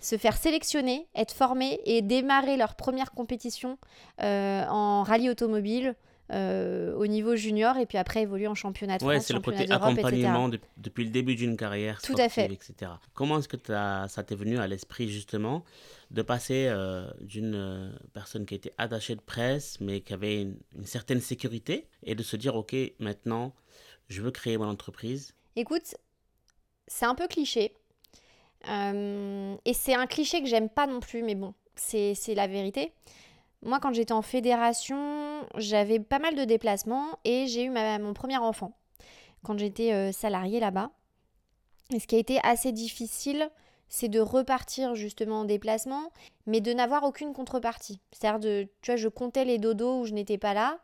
se faire sélectionner, être formés et démarrer leur première compétition en rallye automobile euh, au niveau junior et puis après évoluer en championnat de ouais, France, c'est le côté accompagnement depuis le début d'une carrière Tout à fait. etc. Comment est-ce que ça t'est venu à l'esprit justement de passer euh, d'une euh, personne qui était attachée de presse mais qui avait une, certaine sécurité et de se dire ok maintenant je veux créer mon entreprise? Écoute, c'est un peu cliché et c'est un cliché que j'aime pas non plus mais bon c'est la vérité. Moi, quand j'étais en fédération, j'avais pas mal de déplacements et j'ai eu mon premier enfant quand j'étais euh, salariée là-bas. Et ce qui a été assez difficile, c'est de repartir justement en déplacement, mais de n'avoir aucune contrepartie. C'est-à-dire de, tu vois, je comptais les dodos où je n'étais pas là.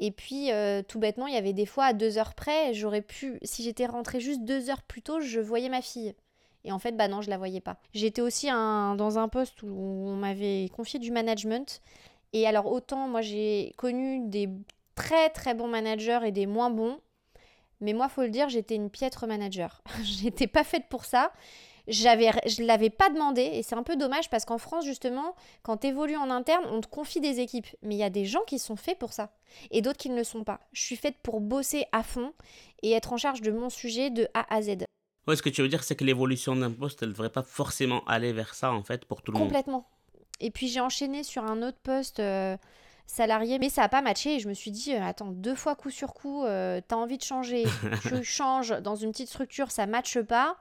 Et puis, euh, tout bêtement, il y avait des fois à deux heures près, j'aurais pu, si j'étais rentrée juste deux heures plus tôt, je voyais ma fille. Et en fait, bah non, je la voyais pas. J'étais aussi dans un poste où on m'avait confié du management. Et alors autant moi j'ai connu des très très bons managers et des moins bons, mais moi faut le dire, j'étais une piètre manager. j'étais pas faite pour ça. J'avais, je l'avais pas demandé et c'est un peu dommage parce qu'en France justement, quand tu évolues en interne, on te confie des équipes. Mais il y a des gens qui sont faits pour ça et d'autres qui ne le sont pas. Je suis faite pour bosser à fond et être en charge de mon sujet de A à Z. Ouais, ce que tu veux dire, c'est que l'évolution d'un poste, elle ne devrait pas forcément aller vers ça en fait pour tout le monde. Complètement. Et puis j'ai enchaîné sur un autre poste euh, salarié, mais ça n'a pas matché. Et je me suis dit, euh, attends, deux fois coup sur coup, euh, t'as envie de changer, tu changes dans une petite structure, ça matche pas.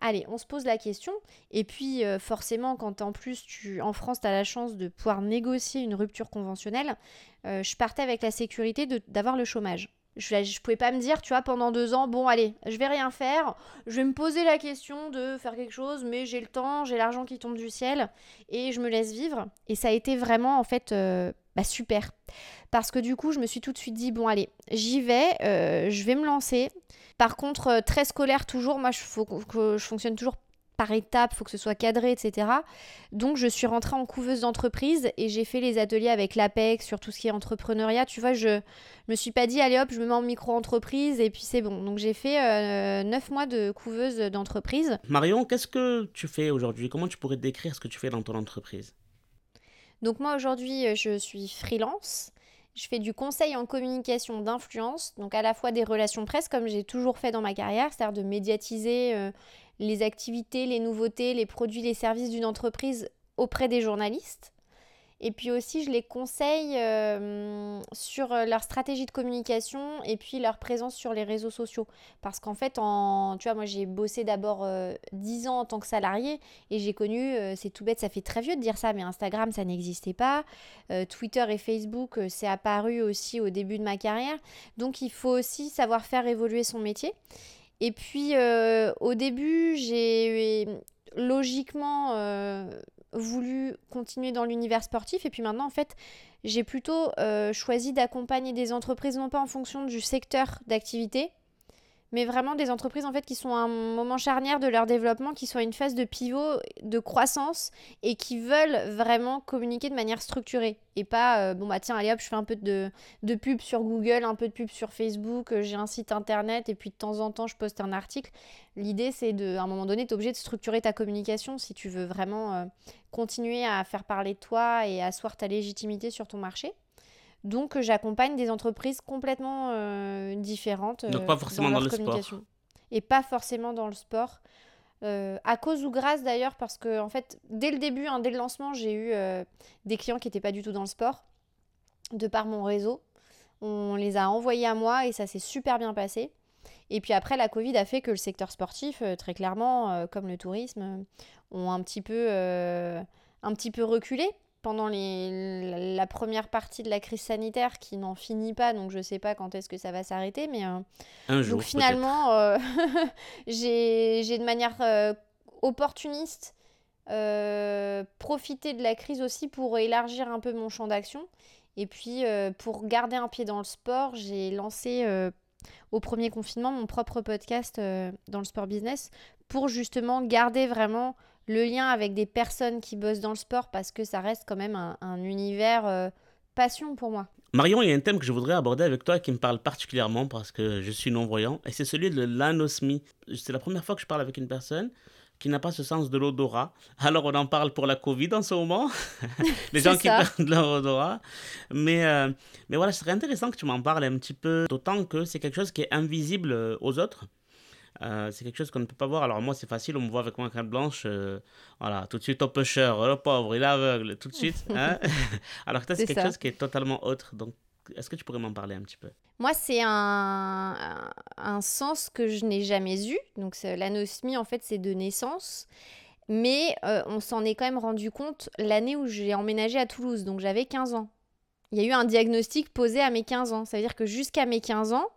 Allez, on se pose la question. Et puis, forcément, quand en plus, tu, en France, tu as la chance de pouvoir négocier une rupture conventionnelle, je partais avec la sécurité d'avoir le chômage. Je, ne pouvais pas me dire, tu vois, pendant deux ans, bon, allez, je vais rien faire, je vais me poser la question de faire quelque chose, mais j'ai le temps, j'ai l'argent qui tombe du ciel, et je me laisse vivre. Et ça a été vraiment, en fait, euh, bah, super. Parce que du coup, je me suis tout de suite dit, bon, allez, j'y vais, euh, je vais me lancer. Par contre, euh, très scolaire toujours, moi, faut je fonctionne toujours par étapes, il faut que ce soit cadré, etc. Donc je suis rentrée en couveuse d'entreprise et j'ai fait les ateliers avec l'APEC sur tout ce qui est entrepreneuriat. Tu vois, je me suis pas dit, allez hop, je me mets en micro-entreprise et puis c'est bon. Donc j'ai fait euh, neuf mois de couveuse d'entreprise. Marion, qu'est-ce que tu fais aujourd'hui? Comment tu pourrais décrire ce que tu fais dans ton entreprise? Donc moi aujourd'hui, euh, je suis freelance. Je fais du conseil en communication d'influence, donc à la fois des relations presse, comme j'ai toujours fait dans ma carrière, c'est-à-dire de médiatiser euh, les activités, les nouveautés, les produits, les services d'une entreprise auprès des journalistes. Et puis aussi, je les conseille euh, sur euh, leur stratégie de communication et puis leur présence sur les réseaux sociaux. Parce qu'en fait, en, tu vois, moi j'ai bossé d'abord 10 euh, ans en tant que salarié et j'ai connu, c'est tout bête, ça fait très vieux de dire ça, mais Instagram, ça n'existait pas. Twitter et Facebook, c'est apparu aussi au début de ma carrière. Donc il faut aussi savoir faire évoluer son métier. Et puis au début, j'ai logiquement voulu continuer dans l'univers sportif. Et puis maintenant en fait j'ai plutôt euh, choisi d'accompagner des entreprises non pas en fonction du secteur d'activité mais vraiment des entreprises en fait qui sont à un moment charnière de leur développement, qui sont à une phase de pivot, de croissance et qui veulent vraiment communiquer de manière structurée et pas euh, bon bah tiens allez hop je fais un peu de, de pub sur Google, un peu de pub sur Facebook, euh, j'ai un site internet et puis de temps en temps je poste un article. L'idée c'est de à un moment donné tu obligé de structurer ta communication si tu veux vraiment euh, continuer à faire parler de toi et asseoir ta légitimité sur ton marché. Donc j'accompagne des entreprises complètement euh, différentes. Donc pas forcément dans, le sport. Et pas forcément dans le sport. Euh, à cause ou grâce d'ailleurs, parce que en fait, dès le début, hein, dès le lancement, j'ai eu euh, des clients qui n'étaient pas du tout dans le sport, de par mon réseau. On les a envoyés à moi et ça s'est super bien passé. Et puis après, la Covid a fait que le secteur sportif, très clairement, comme le tourisme, ont un petit peu, un petit peu reculé pendant les, la première partie de la crise sanitaire qui n'en finit pas, donc je sais pas quand est-ce que ça va s'arrêter, mais euh, donc finalement, euh, j'ai de manière euh, opportuniste profiter de la crise aussi pour élargir un peu mon champ d'action. Et puis, pour garder un pied dans le sport, j'ai lancé au premier confinement mon propre podcast dans le sport business pour justement garder vraiment le lien avec des personnes qui bossent dans le sport parce que ça reste quand même un, univers euh, passion pour moi. Marion, il y a un thème que je voudrais aborder avec toi qui me parle particulièrement parce que je suis non-voyant et c'est celui de l'anosmie. C'est la première fois que je parle avec une personne qui n'a pas ce sens de l'odorat. Alors on en parle pour la Covid en ce moment, les gens qui perdent leur odorat. Mais, euh, mais voilà, ce serait intéressant que tu m'en parles un petit peu, d'autant que c'est quelque chose qui est invisible euh, aux autres. Euh, c'est quelque chose qu'on ne peut pas voir. Alors moi, c'est facile, on me voit avec ma carte blanche, euh, voilà, tout de suite au pêcheur, le pauvre, il est aveugle, tout de suite. Hein Alors que c'est quelque chose qui est totalement autre. Donc, est-ce que tu pourrais m'en parler un petit peu? Moi, c'est un, un, sens que je n'ai jamais eu. Donc, l'anosmie, en fait, c'est de naissance. Mais euh, on s'en est quand même rendu compte l'année où j'ai emménagé à Toulouse. Donc, j'avais 15 ans. Il y a eu un diagnostic posé à mes 15 ans. Ça veut dire que jusqu'à mes 15 ans,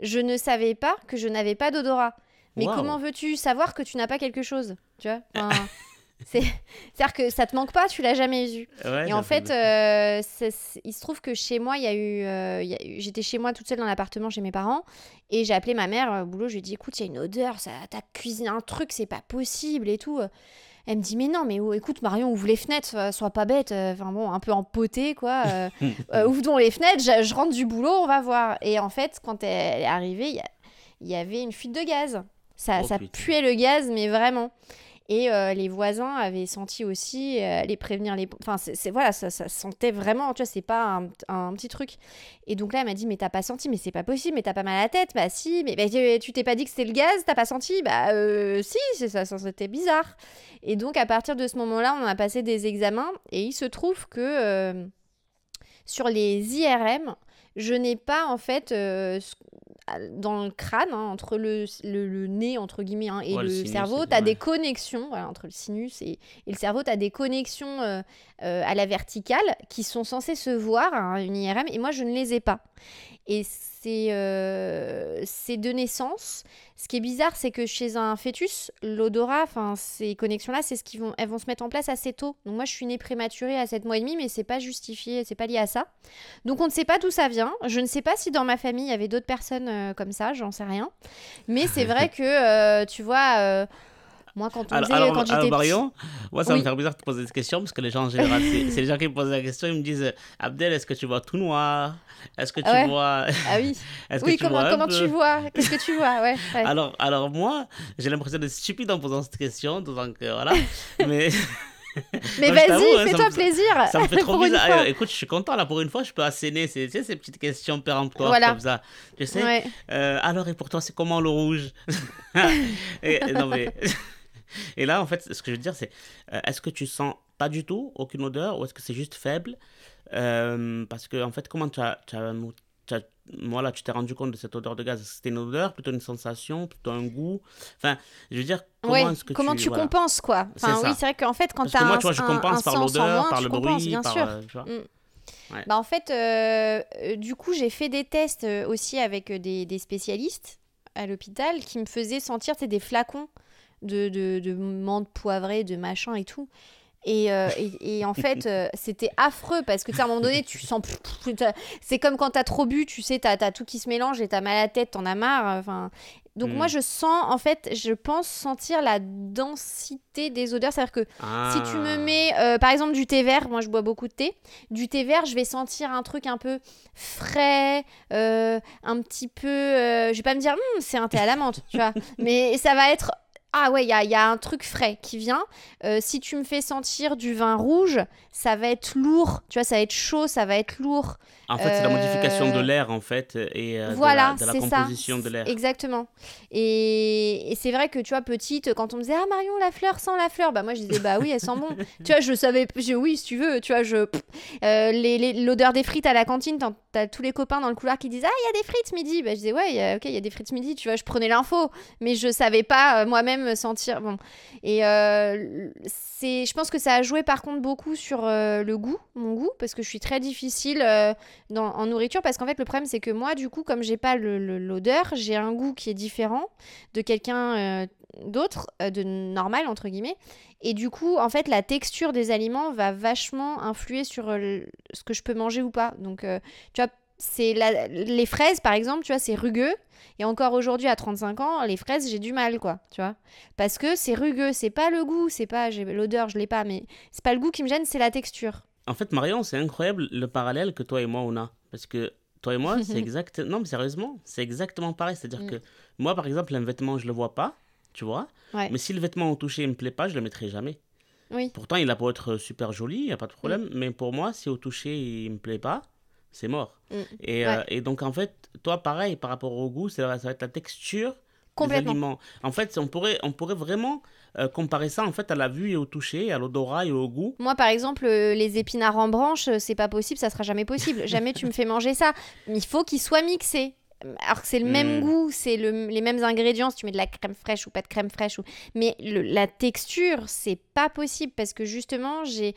je ne savais pas que je n'avais pas d'odorat. Mais comment veux-tu savoir que tu n'as pas quelque chose Tu vois? C'est-à-dire que ça te manque pas, tu l'as jamais vu. et en fait, euh, il se trouve que chez moi, il y a eu, euh, j'étais chez moi toute seule dans l'appartement chez mes parents, et j'ai appelé ma mère au boulot. Je lui ai dit, écoute, il y a une odeur, ça, t'as cuisiné un truc, c'est pas possible et tout. Elle me dit mais non mais oh, écoute Marion ouvre les fenêtres euh, sois pas bête enfin bon un peu empotée quoi ouvre donc les fenêtres je, rentre du boulot on va voir. Et en fait quand elle est arrivée il y, avait une fuite de gaz. Ça, oh, ça puait le gaz, mais vraiment. Et euh, les voisins avaient senti aussi euh, les prévenir. Les... Enfin, c'est voilà, ça, ça, sentait vraiment, tu vois, c'est pas un, petit truc. Et donc là, elle m'a dit, mais t'as pas senti, mais c'est pas possible, mais t'as pas mal à la tête. Bah si, mais bah, tu t'es pas dit que c'était le gaz, t'as pas senti? Bah euh, si, ça, c'était bizarre. Et donc à partir de ce moment-là, on a passé des examens et il se trouve que sur les IRM, je n'ai pas en fait dans le crâne, hein, entre le, le, nez, entre guillemets, hein, et le, cerveau, tu as des connexions, entre le sinus et, et le cerveau, tu as des connexions euh, euh, à la verticale qui sont censées se voir, hein, une IRM, et moi, je ne les ai pas. Et c'est euh, de naissance. Ce qui est bizarre, c'est que chez un fœtus, l'odorat, enfin ces connexions-là, c'est ce qui vont, elles vont se mettre en place assez tôt. Donc moi, je suis née prématurée à 7 mois et demi, mais c'est pas justifié, c'est pas lié à ça. Donc on ne sait pas d'où ça vient. Je ne sais pas si dans ma famille il y avait d'autres personnes euh, comme ça, j'en sais rien. Mais c'est vrai que euh, tu vois moi, quand on alors, disait, quand j'étais Marion, moi, ça me fait bizarre de te poser cette question parce que les gens en général, c'est les gens qui me posent la question, ils me disent Abdel, est-ce que tu vois tout noir? Est-ce que tu vois. Ah oui. oui, comment, comment tu vois? Qu'est-ce que tu vois? Ouais, Alors, alors, moi, j'ai l'impression d'être stupide en posant cette question, donc voilà. Mais. Mais vas-y, hein, fais-toi plaisir. Ça me fait trop bizarre. écoute, je suis content là pour une fois, je peux asséner ces, ces petites questions péremptoires voilà. comme ça. Tu sais? Euh, Alors, et pour toi, c'est comment le rouge? Et, Non, mais. Et là, en fait, ce que je veux dire, c'est euh, est-ce que tu sens pas du tout aucune odeur ou est-ce que c'est juste faible? Euh, Parce que, en fait, comment tu as, tu as, voilà, tu t'es rendu compte de cette odeur de gaz? C'était une odeur, plutôt une sensation, plutôt un goût? Enfin, je veux dire, comment est-ce que comment tu, tu compenses, quoi? Enfin, oui, c'est vrai qu'en fait, quand tu as moi, un, tu vois, je compense par l'odeur, par le bruit, bien par, sûr. Euh, tu vois. Mm. Bah, en fait, du coup, j'ai fait des tests aussi avec des, des spécialistes à l'hôpital qui me faisaient sentir des flacons de, de, de menthe poivrée, de machin et tout. Et, euh, et, en fait, euh, c'était affreux parce que, à un moment donné, tu sens. C'est comme quand t'as trop bu, tu sais, t'as as tout qui se mélange et t'as mal à la tête, t'en as marre. Enfin, donc, moi, hmm. je sens, en fait, je pense sentir la densité des odeurs. C'est-à-dire que si tu me ah. mets, euh, par exemple, du thé vert, moi, je bois beaucoup de thé, du thé vert, je vais sentir un truc un peu frais, un petit peu. je vais pas me dire, hum, c'est un thé à la menthe, tu vois. Mais ça va être ah ouais, il y a, un truc frais qui vient. Euh, si tu me fais sentir du vin rouge, ça va être lourd. Tu vois, ça va être chaud, ça va être lourd. En fait, c'est la modification de euh, l'air, en fait, et euh, voilà, de la, composition de l'air. Exactement. Et, c'est vrai que, tu vois, petite, quand on me disait « Ah, Marion, la fleur sent la fleur », bah moi, je disais « Bah oui, elle sent bon. » Tu vois, je savais... Je, oui, si tu veux, tu vois, je... L'odeur des frites à la cantine, t'as tous les copains dans le couloir qui disent « Ah, il y a des frites midi !» Bah je disais « Ouais, ok, il y a des frites midi. » Tu vois, je prenais l'info, mais je savais pas moi-même me sentir. Bon. Et euh, c'est, je pense que ça a joué par contre beaucoup sur euh, le goût, mon goût, parce que je suis très difficile euh, dans, en nourriture. Parce qu'en fait, le problème, c'est que moi, du coup, comme j'ai pas l'odeur, j'ai un goût qui est différent de quelqu'un d'autres, euh, de normal entre guillemets. Et du coup, en fait, la texture des aliments va vachement influer sur euh, ce que je peux manger ou pas. Donc, euh, tu vois, c'est les fraises par exemple, tu vois, c'est rugueux. Et encore aujourd'hui, à 35 ans, les fraises, j'ai du mal, quoi, tu vois. Parce que c'est rugueux, c'est pas le goût, c'est pas l'odeur, je l'ai pas, mais c'est pas le goût qui me gêne, c'est la texture. En fait, Marion, c'est incroyable le parallèle que toi et moi on a. Parce que toi et moi, c'est exact. Non, mais sérieusement, c'est exactement pareil. C'est-à-dire mm. que moi, par exemple, un vêtement, je le vois pas, tu vois. Mais si le vêtement au toucher, il me plaît pas, je le mettrai jamais. Oui. Pourtant, il a pas être super joli, il n'y a pas de problème. Mm. Mais pour moi, si au toucher, il me plaît pas, c'est mort. Mm. Et, euh, et, donc, en fait, toi, pareil, par rapport au goût, ça va être la texture aliments. En fait, on pourrait, on pourrait vraiment euh, comparer ça en fait à la vue et au toucher, à l'odorat et au goût. Moi, par exemple, euh, les épinards en branche, c'est pas possible, ça sera jamais possible. jamais tu me fais manger ça. Il faut qu'ils soient mixés alors que c'est le même hmm. goût, c'est les mêmes ingrédients, si tu mets de la crème fraîche ou pas de crème fraîche. Ou... Mais la texture, c'est pas possible parce que justement, j'ai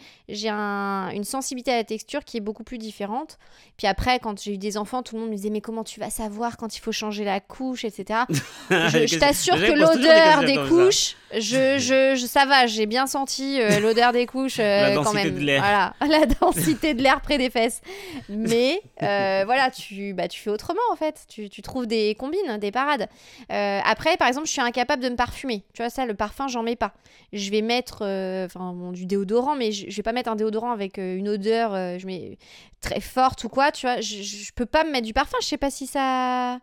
un, une sensibilité à la texture qui est beaucoup plus différente. Puis après, quand j'ai eu des enfants, tout le monde me disait Mais comment tu vas savoir quand il faut changer la couche, etc. je, t'assure que l'odeur des couches, je, je, ça va, j'ai bien senti euh, l'odeur des couches euh, quand même. De voilà, la densité de l'air près des fesses. Mais euh, voilà, tu, bah, tu fais autrement en fait tu, trouves des combines, des parades. Après, par exemple, je suis incapable de me parfumer. Tu vois, ça, le parfum, j'en mets pas. Je vais mettre enfin du déodorant, mais je, je, vais pas mettre un déodorant avec une odeur je mets, très forte ou quoi. Tu vois, je, je peux pas me mettre du parfum. Je sais pas si ça.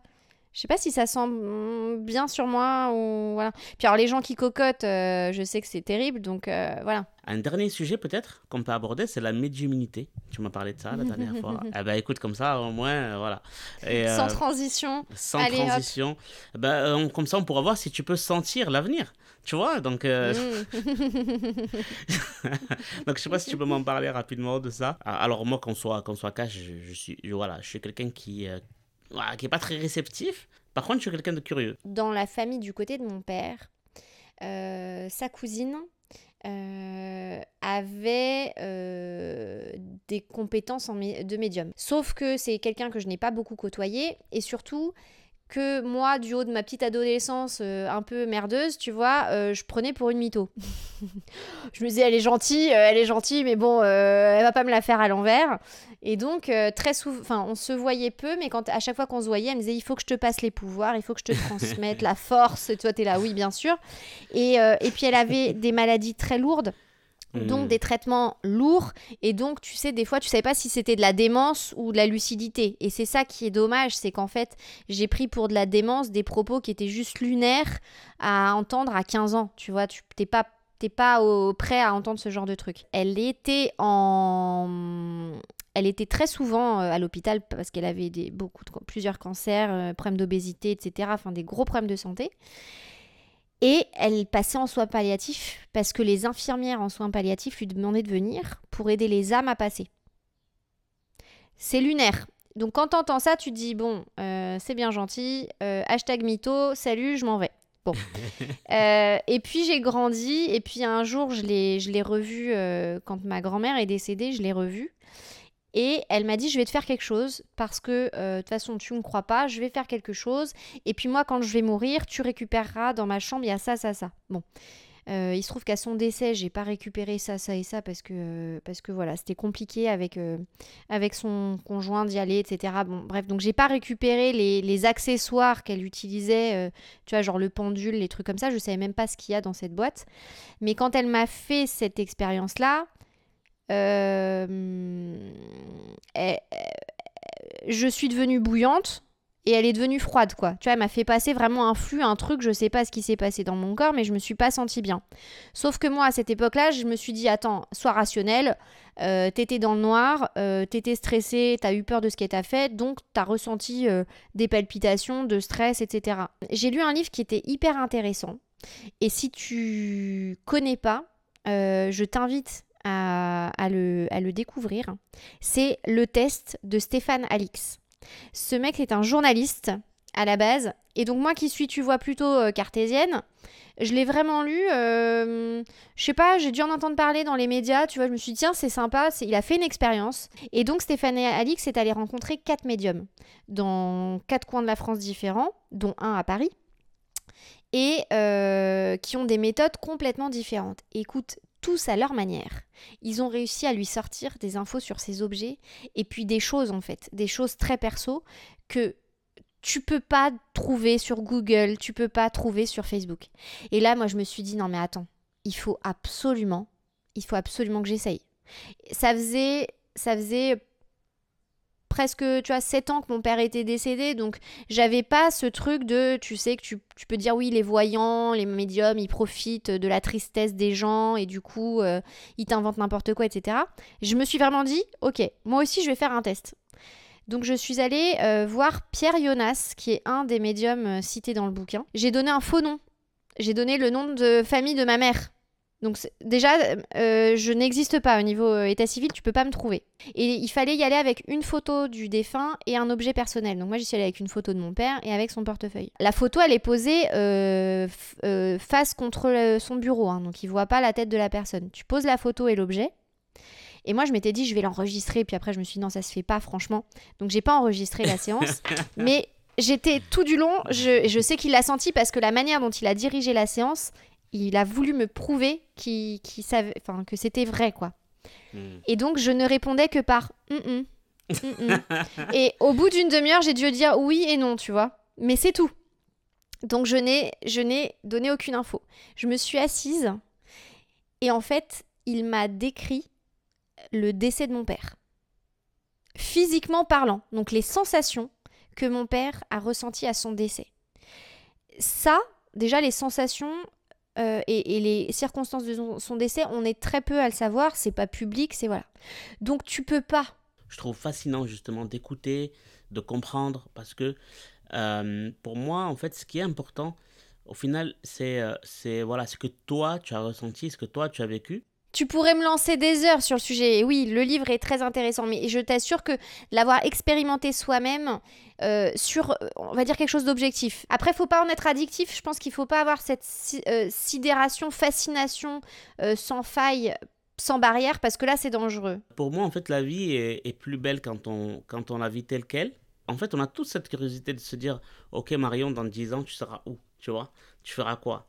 Je sais pas si ça sent bien sur moi ou voilà. Puis alors les gens qui cocotent, euh, je sais que c'est terrible, donc euh, voilà. Un dernier sujet peut-être qu'on peut aborder, c'est la médiumnité. Tu m'as parlé de ça la dernière fois. Eh ben écoute comme ça au moins euh, voilà. sans transition. Sans transition. Ben, comme ça on pourra voir si tu peux sentir l'avenir. Tu vois donc. Mm. donc je sais pas si tu peux m'en parler rapidement de ça. Alors moi qu'on soit qu'on soit cash, je, suis voilà, je suis quelqu'un qui qui est pas très réceptif. Par contre, je suis quelqu'un de curieux. Dans la famille du côté de mon père, euh, sa cousine euh, avait euh, des compétences en de médium. Sauf que c'est quelqu'un que je n'ai pas beaucoup côtoyé et surtout que moi, du haut de ma petite adolescence euh, un peu merdeuse, tu vois, euh, je prenais pour une mytho. je me disais, elle est gentille, euh, elle est gentille, mais bon, elle va pas me la faire à l'envers. Et donc, très souvent, enfin, on se voyait peu, mais quand à chaque fois qu'on se voyait, elle me disait, il faut que je te passe les pouvoirs, il faut que je te transmette la force. Et toi, t'es là, oui, bien sûr. Et, et puis, elle avait des maladies très lourdes donc hmm. des traitements lourds et donc tu sais des fois tu savais pas si c'était de la démence ou de la lucidité et c'est ça qui est dommage c'est qu'en fait j'ai pris pour de la démence des propos qui étaient juste lunaires à entendre à 15 ans tu vois tu t'es pas t'es pas au, prêt à entendre ce genre de truc elle était en elle était très souvent euh, à l'hôpital parce qu'elle avait des, beaucoup de, plusieurs cancers, euh, problèmes d'obésité, etc. Enfin, des gros problèmes de santé. Et elle passait en soins palliatifs parce que les infirmières en soins palliatifs lui demandaient de venir pour aider les âmes à passer. C'est lunaire. Donc quand t'entends ça, tu te dis bon, euh, c'est bien gentil, euh, hashtag mytho, salut, je m'en vais. Bon. Euh, et puis j'ai grandi, et puis un jour, je l'ai revu quand ma grand-mère est décédée, je l'ai revu. Et elle m'a dit, je vais te faire quelque chose parce que euh, de toute façon, tu ne me crois pas, je vais faire quelque chose. Et puis moi, quand je vais mourir, tu récupéreras dans ma chambre, il y a ça, ça, ça. Bon. Euh, il se trouve qu'à son décès, j'ai pas récupéré ça, ça et ça parce que, parce que voilà, c'était compliqué avec, euh, avec son conjoint d'y aller, etc. Bon, bref, donc j'ai pas récupéré les, les accessoires qu'elle utilisait, tu vois, genre le pendule, les trucs comme ça. Je savais même pas ce qu'il y a dans cette boîte. Mais quand elle m'a fait cette expérience-là, euh, je suis devenue bouillante et elle est devenue froide quoi. Tu vois, elle m'a fait passer vraiment un flux, un truc, je sais pas ce qui s'est passé dans mon corps mais je me suis pas sentie bien. Sauf que moi à cette époque-là, je me suis dit attends, sois rationnel, euh, t'étais dans le noir, euh, t'étais stressé, t'as eu peur de ce qu'elle t'a fait, donc t'as ressenti euh, des palpitations, de stress, etc. J'ai lu un livre qui était hyper intéressant et si tu connais pas, je t'invite à, le, découvrir, c'est le test de Stéphane Alix. Ce mec est un journaliste à la base, et donc moi qui suis, tu vois, plutôt euh, cartésienne, je l'ai vraiment lu, euh, je sais pas, j'ai dû en entendre parler dans les médias, tu vois, je me suis dit, tiens, c'est sympa, il a fait une expérience. Et donc Stéphane Alix est allé rencontrer quatre médiums dans quatre coins de la France différents, dont un à Paris. et euh, qui ont des méthodes complètement différentes. Écoute, tous à leur manière, ils ont réussi à lui sortir des infos sur ces objets et puis des choses en fait, des choses très perso que tu peux pas trouver sur Google, tu peux pas trouver sur Facebook. Et là, moi, je me suis dit non mais attends, il faut absolument, il faut absolument que j'essaye. Ça faisait, ça faisait presque, tu vois, 7 ans que mon père était décédé, donc j'avais pas ce truc de, tu sais, que tu, peux dire oui, les voyants, les médiums, ils profitent de la tristesse des gens et du coup, euh, ils t'inventent n'importe quoi, etc. Je me suis vraiment dit, ok, moi aussi, je vais faire un test. Donc je suis allée euh, voir Pierre Jonas, qui est un des médiums euh, cités dans le bouquin. J'ai donné un faux nom. J'ai donné le nom de famille de ma mère. Donc déjà, euh, je n'existe pas au niveau euh, état civil, tu peux pas me trouver. Et il fallait y aller avec une photo du défunt et un objet personnel. Donc moi, j'y suis allée avec une photo de mon père et avec son portefeuille. La photo, elle est posée euh, face contre son bureau, hein, donc il voit pas la tête de la personne. Tu poses la photo et l'objet. Et moi, je m'étais dit, je vais l'enregistrer. Puis après, je me suis dit, non, ça se fait pas, franchement. Donc, j'ai pas enregistré la séance. mais j'étais tout du long, je, je sais qu'il l'a senti parce que la manière dont il a dirigé la séance il a voulu me prouver qu'il, savait, enfin, que c'était vrai, quoi. Hmm. Et donc, je ne répondais que par mm, et au bout d'une demi-heure, j'ai dû dire oui et non, tu vois. Mais c'est tout. Donc, je n'ai, je n'ai donné aucune info. Je me suis assise et en fait, il m'a décrit le décès de mon père. Physiquement parlant, donc les sensations que mon père a ressenties à son décès. Ça, déjà les sensations, euh, et, les circonstances de son, décès, on est très peu à le savoir, c'est pas public, c'est voilà. Donc tu peux pas. Je trouve fascinant justement d'écouter, de comprendre, parce que euh, pour moi, en fait, ce qui est important, au final, c'est euh, c'est voilà, ce que toi tu as ressenti, ce que toi tu as vécu. Tu pourrais me lancer des heures sur le sujet. oui, le livre est très intéressant, mais je t'assure que l'avoir expérimenté soi-même euh, sur, euh, on va dire quelque chose d'objectif. Après, faut pas en être addictif. Je pense qu'il faut pas avoir cette euh, sidération, fascination sans faille sans barrière parce que là c'est dangereux. Pour moi en fait la vie est, est, plus belle quand on, quand on la vit telle qu'elle. En fait on a toute cette curiosité de se dire ok Marion dans 10 ans tu seras où? Tu vois? Tu feras quoi?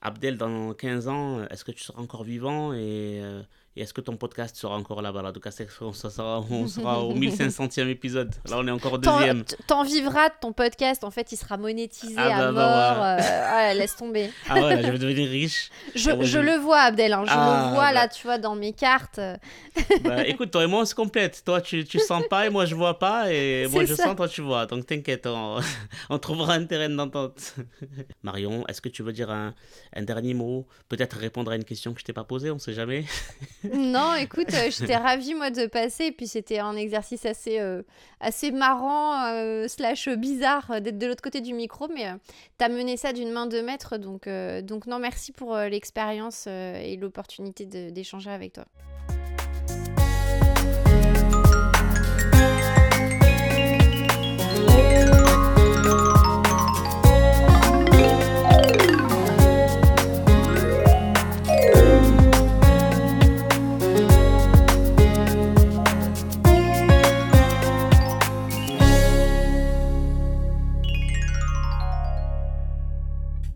Abdel, dans 15 ans, est-ce que tu seras encore vivant et, euh, et est-ce que ton podcast sera encore là bas cas, on sera, on sera au 1500e épisode. Là, on est encore au deuxième. T'en vivras de ton podcast. En fait, il sera monétisé ah à bah, bah, mort. Euh, laisse tomber. Ah ouais, je vais devenir riche. je, je, le vois, Abdel. Hein, je le ah, vois là, tu vois, dans mes cartes. bah, écoute, toi et moi, on se complète. Toi, tu, tu sens pas et moi, je vois pas. Et moi, je sens, toi, tu vois. Donc, t'inquiète, on, on, trouvera un terrain d'entente. Marion, est-ce que tu veux dire un, un dernier mot? Peut-être répondre à une question que je t'ai pas posée, on sait jamais. Non, écoute, euh, j'étais ravie moi de passer. Puis c'était un exercice assez, euh, assez marrant, euh, slash bizarre d'être de l'autre côté du micro. Mais t'as mené ça d'une main de maître. Donc, donc non, merci pour l'expérience et l'opportunité d'échanger avec toi.